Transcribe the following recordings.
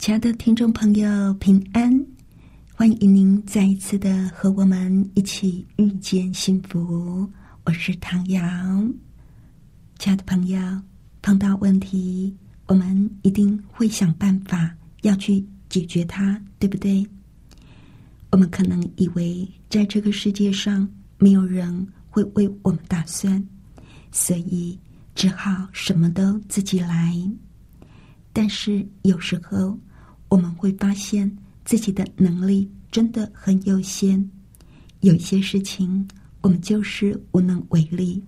亲爱的听众朋友，平安！欢迎您再一次的和我们一起遇见幸福。我是唐瑶。亲爱的朋友，碰到问题，我们一定会想办法要去解决它，对不对？我们可能以为在这个世界上没有人会为我们打算，所以只好什么都自己来。但是有时候，我们会发现自己的能力真的很有限，有一些事情我们就是无能为力。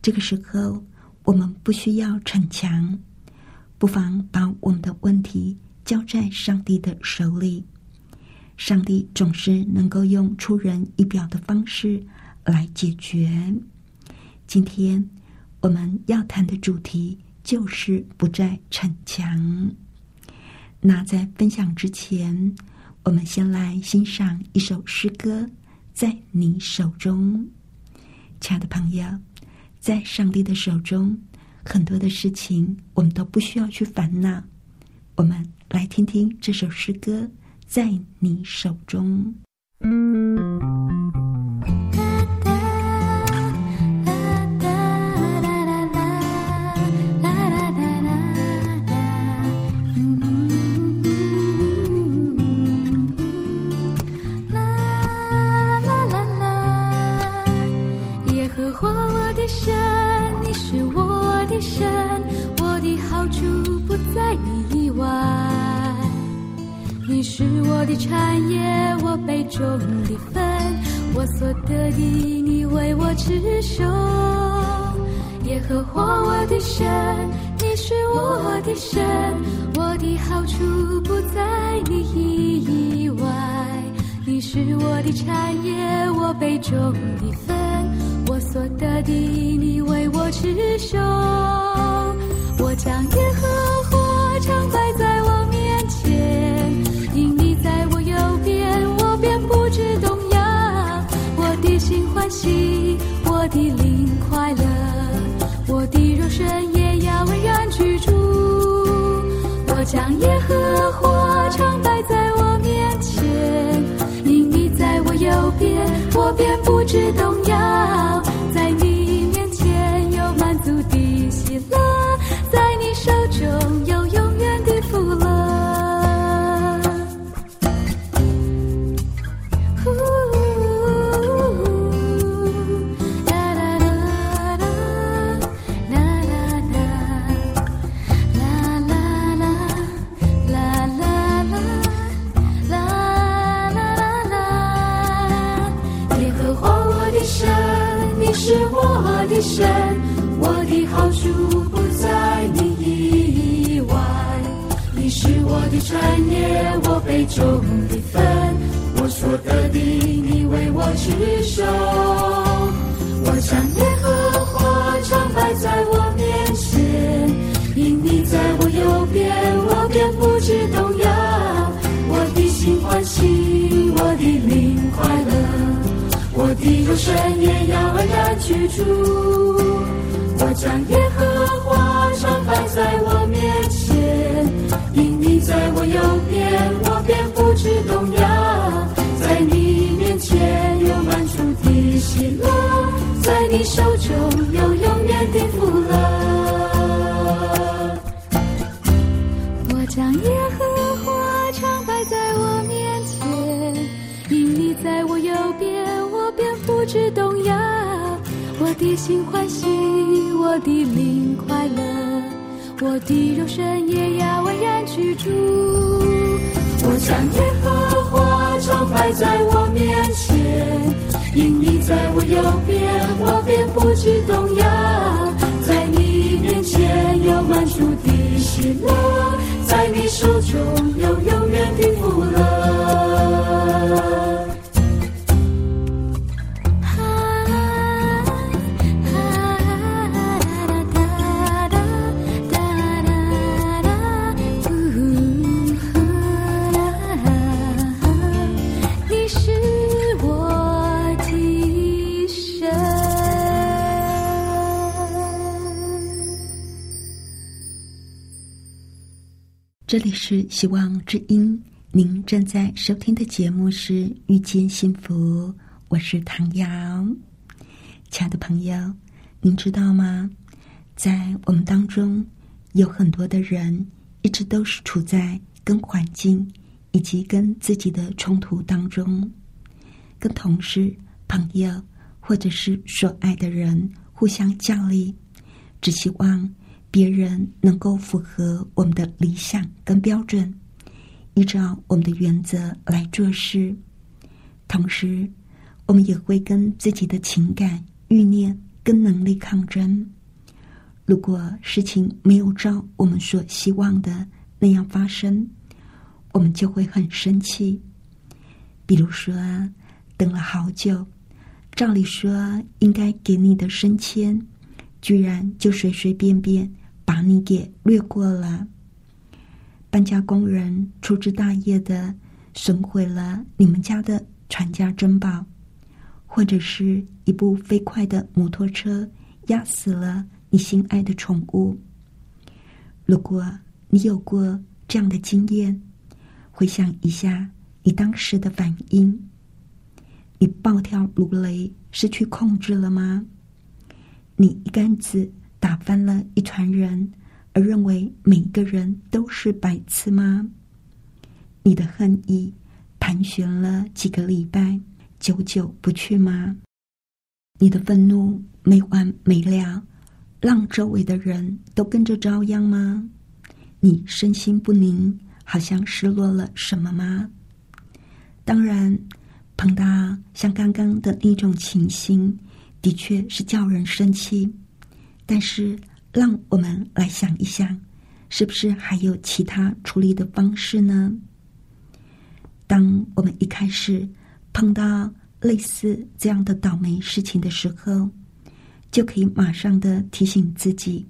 这个时候，我们不需要逞强，不妨把我们的问题交在上帝的手里。上帝总是能够用出人意表的方式来解决。今天我们要谈的主题就是不再逞强。那在分享之前，我们先来欣赏一首诗歌，在你手中，亲爱的朋友，在上帝的手中，很多的事情我们都不需要去烦恼。我们来听听这首诗歌，在你手中。你是我的产业，我杯中的分，我所得的，你为我持守。耶和华我的神，你是我的神，我的好处不在你以外。你是我的产业，我杯中的分，我所得的，你为我持守。我将喜，我的灵快乐，我的肉身也要安然居住。我将耶和华常摆在我面前，因你在我右边，我便不知动摇。神，我的好处不在你以外。你是我的产业，我杯中的分，我所得的，你为我持守。我将耶和华常摆在我面前，因你在我右边，我便不知动摇。我的心欢喜，我的灵快乐。我的肉身也要安然居住。我将耶和华常摆在我面前，因你在我右边，我便不知动摇。在你面前有满足的喜乐，在你手中有永远的福乐。我的心欢喜，我的灵快乐，我的肉身也要安然居住。我将耶和华常摆在我面前，因你在我右边，我便不知动摇。在你面前有满足的喜乐。在你手中有永远的福乐。这里是希望之音，您正在收听的节目是《遇见幸福》，我是唐瑶。亲爱的朋友，您知道吗？在我们当中，有很多的人一直都是处在跟环境以及跟自己的冲突当中，跟同事、朋友或者是所爱的人互相较力，只希望别人能够符合我们的理想跟标准，依照我们的原则来做事。同时，我们也会跟自己的情感、欲念跟能力抗争。如果事情没有照我们所希望的那样发生，我们就会很生气。比如说，等了好久，照理说应该给你的升迁，居然就随随便便把你给略过了。搬家工人粗枝大叶的损毁了你们家的传家珍宝，或者是一部飞快的摩托车压死了你心爱的宠物。如果你有过这样的经验，回想一下你当时的反应，你暴跳如雷、失去控制了吗？你一竿子打翻了一船人，而认为每个人都是白痴吗？你的恨意盘旋了几个礼拜，久久不去吗？你的愤怒没完没了，让周围的人都跟着遭殃吗？你身心不宁，好像失落了什么吗？当然，碰到像刚刚的那种情形，的确是叫人生气。但是，让我们来想一想，是不是还有其他处理的方式呢？当我们一开始碰到类似这样的倒霉事情的时候，就可以马上的提醒自己，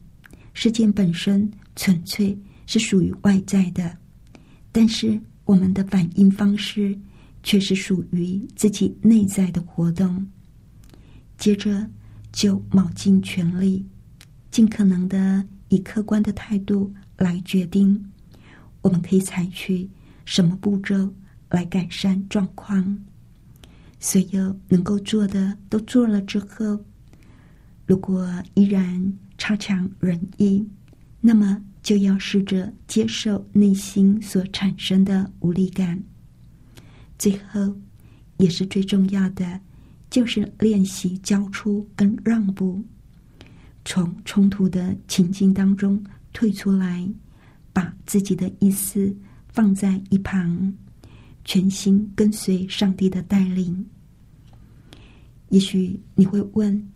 事件本身纯粹是属于外在的，但是我们的反应方式却是属于自己内在的活动。接着就卯尽全力，尽可能的以客观的态度来决定，我们可以采取什么步骤来改善状况。所有能够做的都做了之后，如果依然差强人意，那么就要试着接受内心所产生的无力感。最后，也是最重要的，就是练习交出跟让步，从冲突的情境当中退出来，把自己的意思放在一旁，全心跟随上帝的带领。也许你会问，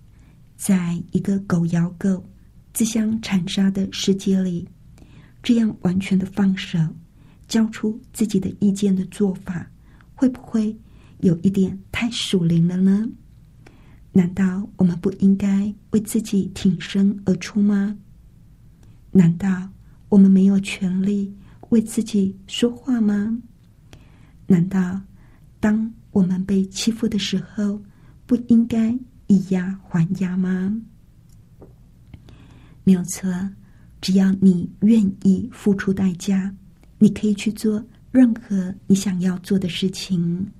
在一个狗咬狗、自相残杀的世界里，这样完全的放手，交出自己的意见的做法，会不会有一点太属灵了呢？难道我们不应该为自己挺身而出吗？难道我们没有权利为自己说话吗？难道当我们被欺负的时候，不应该以牙还牙吗？没有错，只要你愿意付出代价，你可以去做任何你想要做的事情。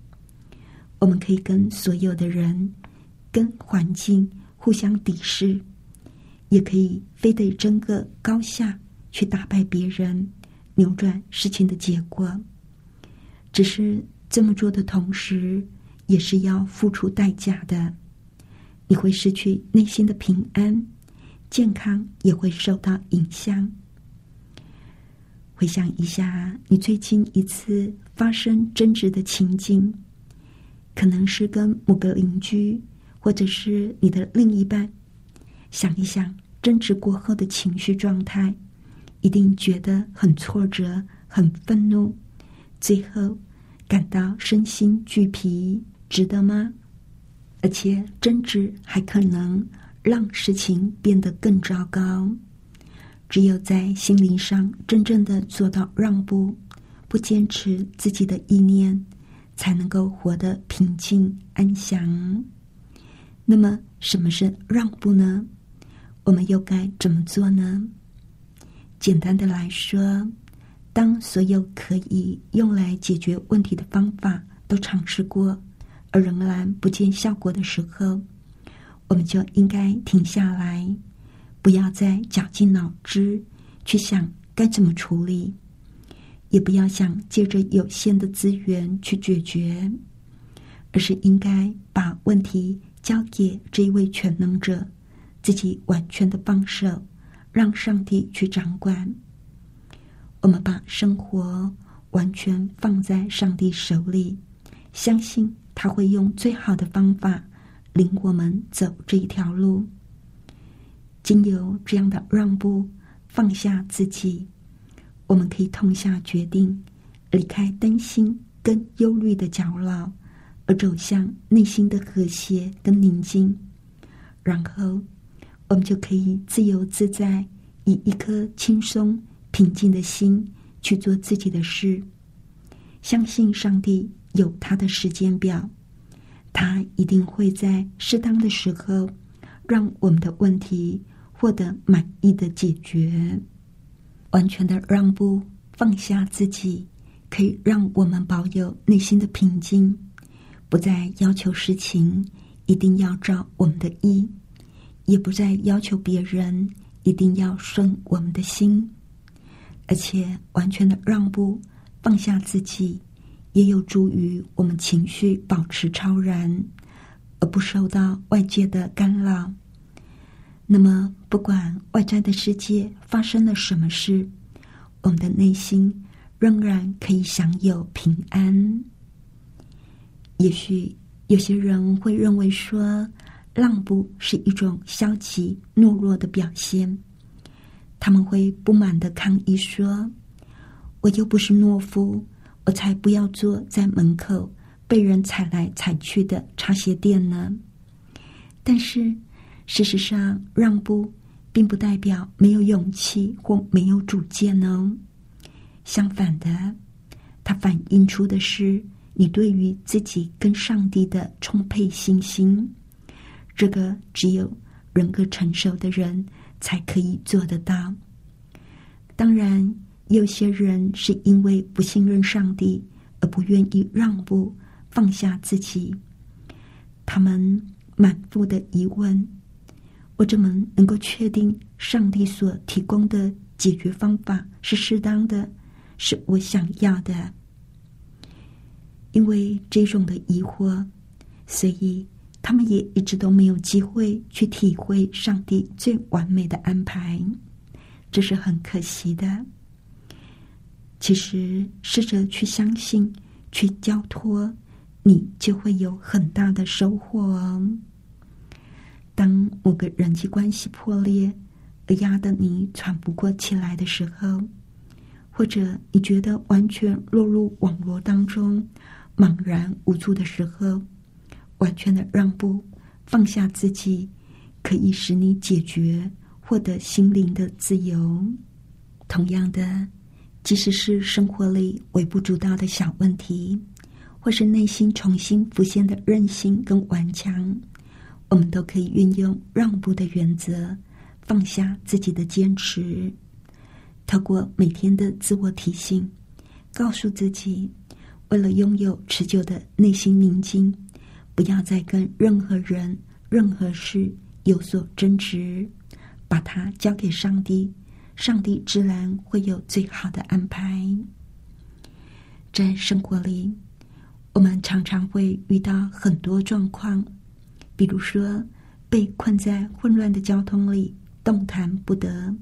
我们可以跟所有的人、跟环境互相敌视，也可以非得争个高下去打败别人，扭转事情的结果。只是这么做的同时，也是要付出代价的。你会失去内心的平安，健康也会受到影响。回想一下，你最近一次发生争执的情景，可能是跟某个邻居，或者是你的另一半。想一想争执过后的情绪状态，一定觉得很挫折、很愤怒，最后感到身心俱疲，值得吗？而且争执还可能让事情变得更糟糕。只有在心灵上真正的做到让步，不坚持自己的意念，才能够活得平静安详。那么，什么是让步呢？我们又该怎么做呢？简单的来说，当所有可以用来解决问题的方法都尝试过，而仍然不见效果的时候，我们就应该停下来。不要再绞尽脑汁去想该怎么处理，也不要想借着有限的资源去解决，而是应该把问题交给这一位全能者，自己完全的放手，让上帝去掌管。我们把生活完全放在上帝手里，相信他会用最好的方法领我们走这一条路。经由这样的让步，放下自己，我们可以痛下决定，离开担心跟忧虑的角落，而走向内心的和谐跟宁静。然后，我们就可以自由自在，以一颗轻松平静的心去做自己的事。相信上帝有他的时间表，他一定会在适当的时候，让我们的问题。获得满意的解决，完全的让步，放下自己，可以让我们保有内心的平静，不再要求事情一定要照我们的意，也不再要求别人一定要顺我们的心，而且完全的让步，放下自己，也有助于我们情绪保持超然，而不受到外界的干扰。那么，不管外在的世界发生了什么事，我们的内心仍然可以享有平安。也许有些人会认为说，让步是一种消极懦弱的表现，他们会不满的抗议说：“我又不是懦夫，我才不要坐在门口被人踩来踩去的茶鞋店呢。”但是。事实上，让步并不代表没有勇气或没有主见哦。相反的，它反映出的是你对于自己跟上帝的充沛信心。这个只有人格成熟的人才可以做得到。当然，有些人是因为不信任上帝而不愿意让步、放下自己，他们满腹的疑问。我怎么能够确定上帝所提供的解决方法是适当的，是我想要的？因为这种的疑惑，所以他们也一直都没有机会去体会上帝最完美的安排，这是很可惜的。其实，试着去相信、去交托，你就会有很大的收获哦。当某个人际关系破裂而压得你喘不过气来的时候，或者你觉得完全落入网络当中茫然无助的时候，完全的让步、放下自己，可以使你解决、获得心灵的自由。同样的，即使是生活里微不足道的小问题，或是内心重新浮现的任性跟顽强。我们都可以运用让步的原则，放下自己的坚持，透过每天的自我提醒，告诉自己，为了拥有持久的内心宁静，不要再跟任何人、任何事有所争执，把它交给上帝，上帝自然会有最好的安排。在生活里，我们常常会遇到很多状况。比如说，被困在混乱的交通里，动弹不得，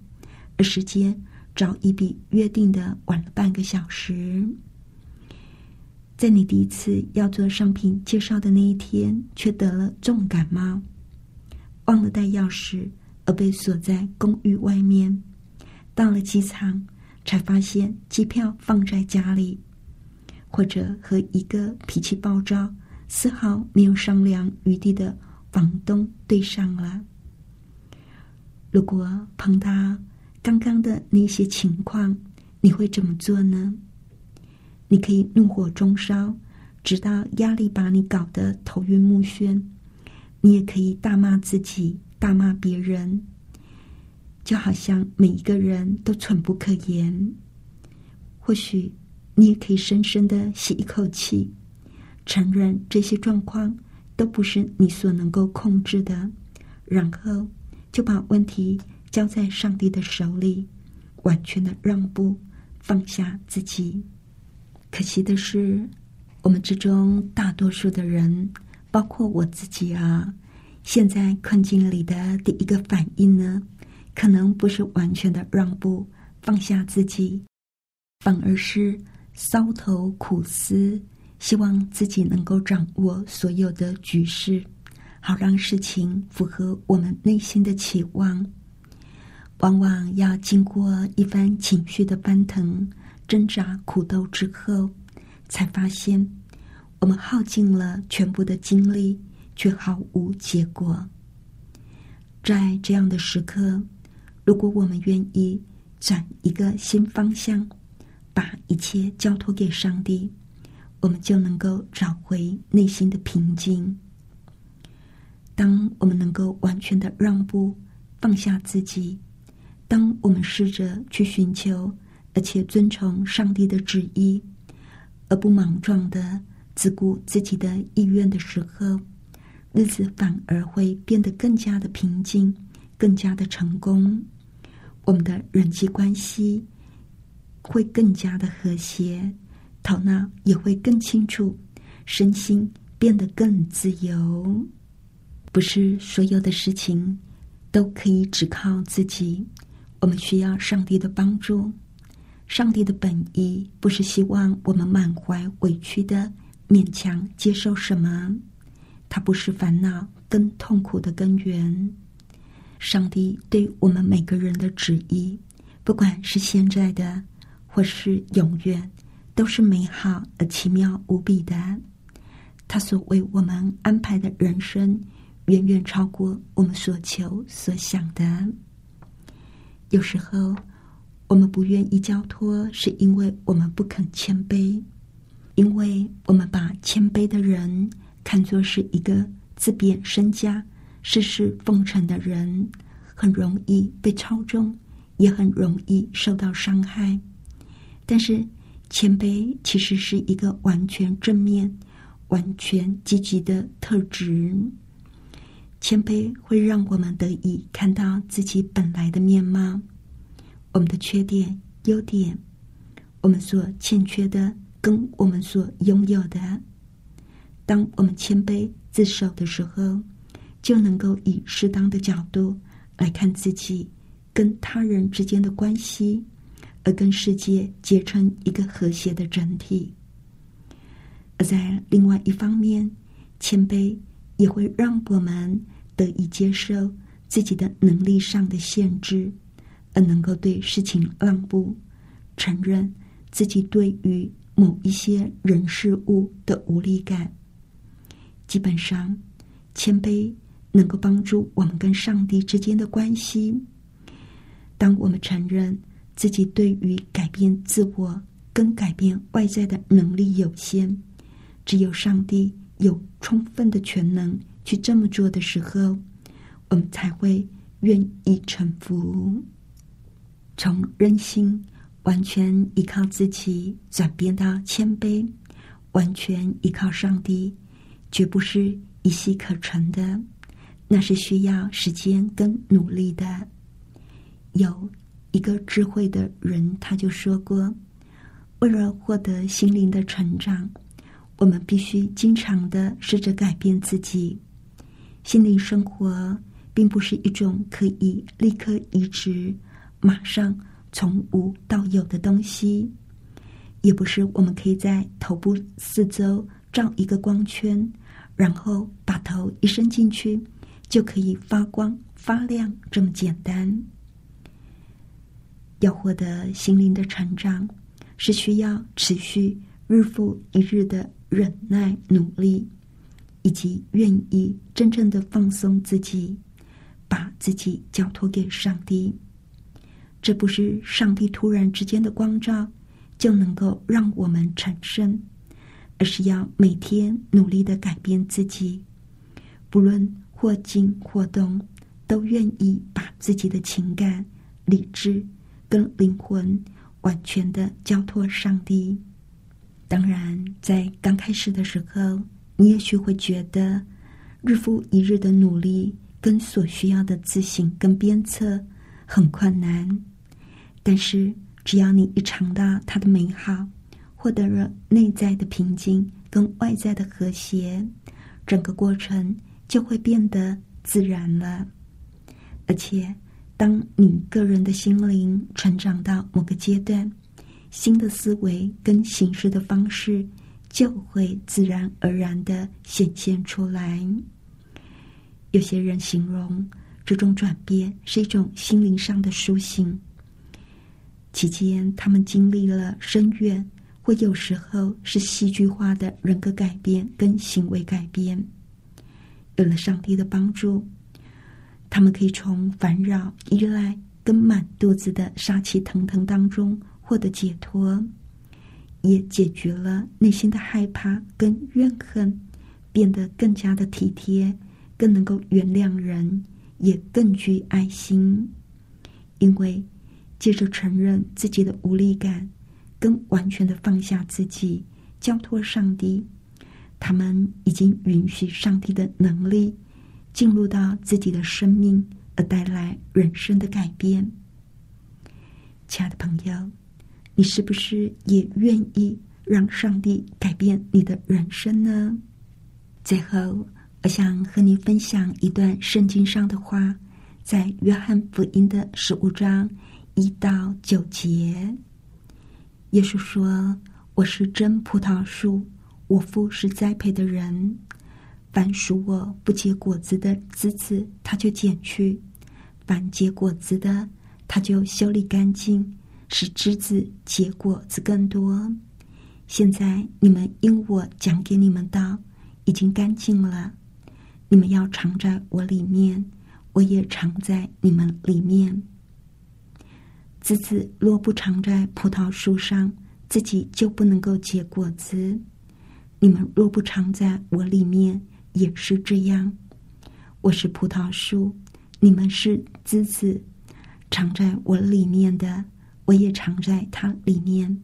而时间早已比约定的晚了半个小时。在你第一次要做商品介绍的那一天，却得了重感冒，忘了带钥匙，而被锁在公寓外面，到了机场才发现机票放在家里，或者和一个脾气暴躁、丝毫没有商量余地的房东对上了。如果碰到刚刚的那些情况，你会怎么做呢？你可以怒火中烧，直到压力把你搞得头晕目眩；你也可以大骂自己，大骂别人，就好像每一个人都蠢不可言。或许你也可以深深的吸一口气，承认这些状况都不是你所能够控制的，然后。就把问题交在上帝的手里，完全的让步，放下自己。可惜的是，我们之中大多数的人，包括我自己啊，现在困境里的第一个反应呢，可能不是完全的让步，放下自己，反而是搔头苦思，希望自己能够掌握所有的局势。好让事情符合我们内心的期望，往往要经过一番情绪的翻腾、挣扎、苦斗之后，才发现我们耗尽了全部的精力，却毫无结果。在这样的时刻，如果我们愿意转一个新方向，把一切交托给上帝，我们就能够找回内心的平静。当我们能够完全的让步、放下自己，当我们试着去寻求而且遵从上帝的旨意，而不莽撞的只顾自己的意愿的时候，日子反而会变得更加的平静、更加的成功。我们的人际关系会更加的和谐，头脑也会更清楚，身心变得更自由。不是所有的事情都可以只靠自己，我们需要上帝的帮助。上帝的本意不是希望我们满怀委屈的勉强接受什么，它不是烦恼跟痛苦的根源。上帝对我们每个人的旨意，不管是现在的或是永远，都是美好而奇妙无比的。他所为我们安排的人生。远远超过我们所求所想的。有时候，我们不愿意交托，是因为我们不肯谦卑，因为我们把谦卑的人看作是一个自贬身家、事事奉承的人，很容易被操纵，也很容易受到伤害。但是，谦卑其实是一个完全正面、完全积极的特质。谦卑会让我们得以看到自己本来的面貌，我们的缺点、优点，我们所欠缺的跟我们所拥有的。当我们谦卑自守的时候，就能够以适当的角度来看自己跟他人之间的关系，而跟世界结成一个和谐的整体。而在另外一方面，谦卑也会让我们。得以接受自己的能力上的限制，而能够对事情让步，承认自己对于某一些人事物的无力感。基本上，谦卑能够帮助我们跟上帝之间的关系。当我们承认自己对于改变自我跟改变外在的能力有限，只有上帝有充分的全能。去这么做的时候，我们才会愿意臣服，从任性完全依靠自己，转变到谦卑，完全依靠上帝，绝不是一夕可成的，那是需要时间跟努力的。有一个智慧的人，他就说过：，为了获得心灵的成长，我们必须经常的试着改变自己。心灵生活并不是一种可以立刻移植、马上从无到有的东西，也不是我们可以在头部四周照一个光圈，然后把头一伸进去就可以发光发亮这么简单。要获得心灵的成长，是需要持续日复一日的忍耐、努力，以及愿意真正的放松自己，把自己交托给上帝。这不是上帝突然之间的光照就能够让我们成圣，而是要每天努力的改变自己，不论或静或动，都愿意把自己的情感、理智。跟灵魂完全的交托上帝。当然，在刚开始的时候，你也许会觉得日复一日的努力跟所需要的自省跟鞭策很困难。但是，只要你一尝到它的美好，获得了内在的平静跟外在的和谐，整个过程就会变得自然了，而且。当你个人的心灵成长到某个阶段，新的思维跟行事的方式就会自然而然的显现出来。有些人形容这种转变是一种心灵上的苏醒，期间他们经历了深远，或有时候是戏剧化的人格改变跟行为改变。有了上帝的帮助。他们可以从烦扰、依赖跟满肚子的杀气腾腾当中获得解脱，也解决了内心的害怕跟怨恨，变得更加的体贴，更能够原谅人，也更具爱心。因为接着承认自己的无力感，跟完全的放下自己，交托上帝，他们已经允许上帝的能力。进入到自己的生命，而带来人生的改变。亲爱的朋友，你是不是也愿意让上帝改变你的人生呢？最后，我想和你分享一段圣经上的话，在约翰福音的十五章一到九节，耶稣说：“我是真葡萄树，我父是栽培的人。”凡属我不结果子的枝子，他就剪去；凡结果子的，他就修理干净，使枝子结果子更多。现在你们因我讲给你们道，已经干净了。你们要藏在我里面，我也藏在你们里面。枝子若不藏在葡萄树上，自己就不能够结果子。你们若不藏在我里面，也是这样，我是葡萄树，你们是枝子，藏在我里面的，我也藏在它里面。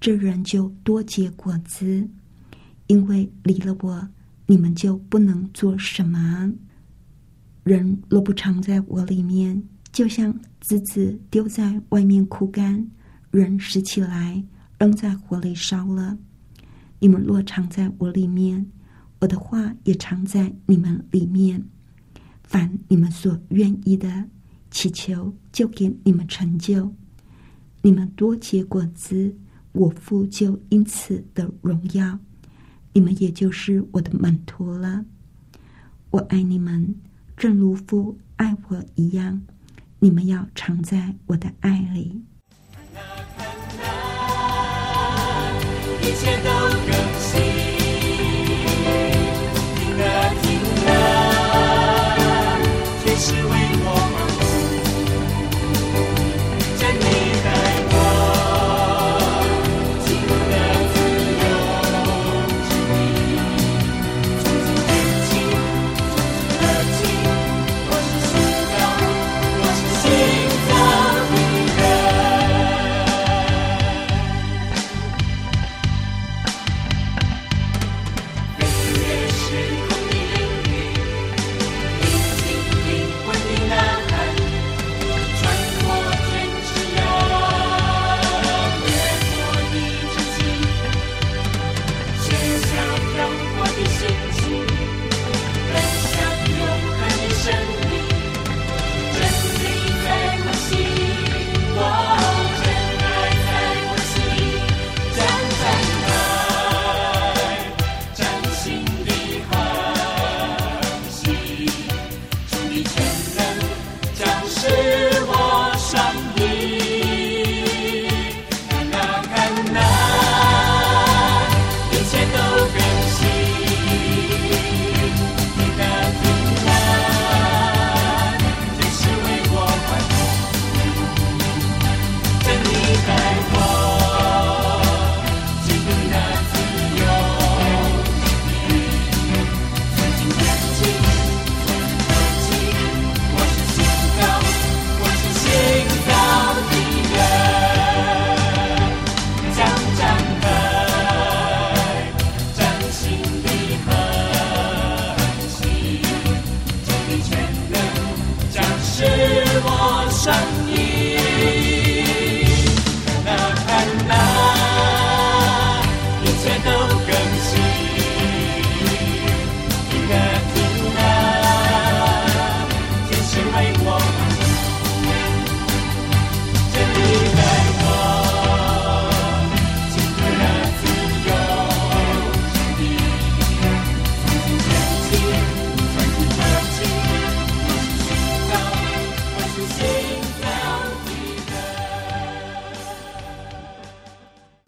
这人就多结果子，因为离了我，你们就不能做什么。人若不藏在我里面，就像枝子丢在外面枯干，人拾起来扔在火里烧了。你们若藏在我里面。我的话也藏在你们里面，凡你们所愿意的，祈求就给你们成就。你们多结果子，我父就因此的荣耀。你们也就是我的门徒了。我爱你们，正如父爱我一样。你们要常在我的爱里。一切都更新。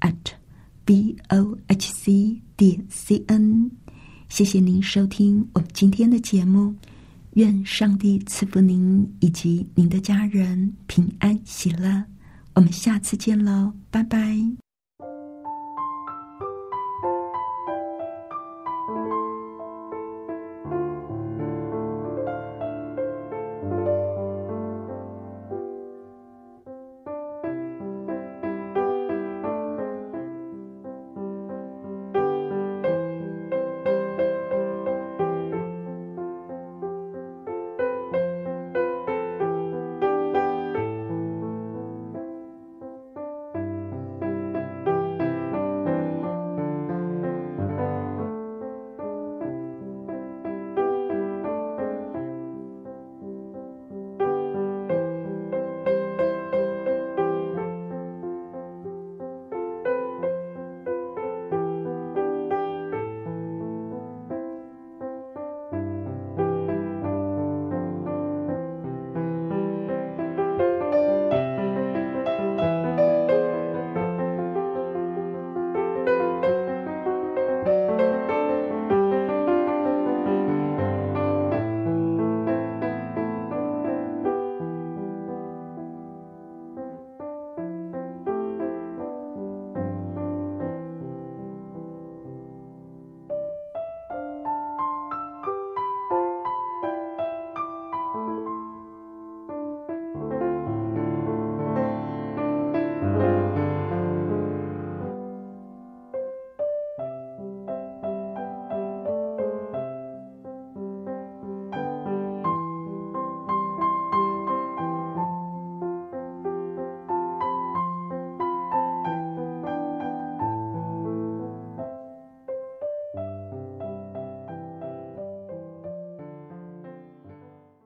at b o h c 点 c n。谢谢您收听我们今天的节目，愿上帝赐福您以及您的家人平安喜乐。我们下次见喽，拜拜。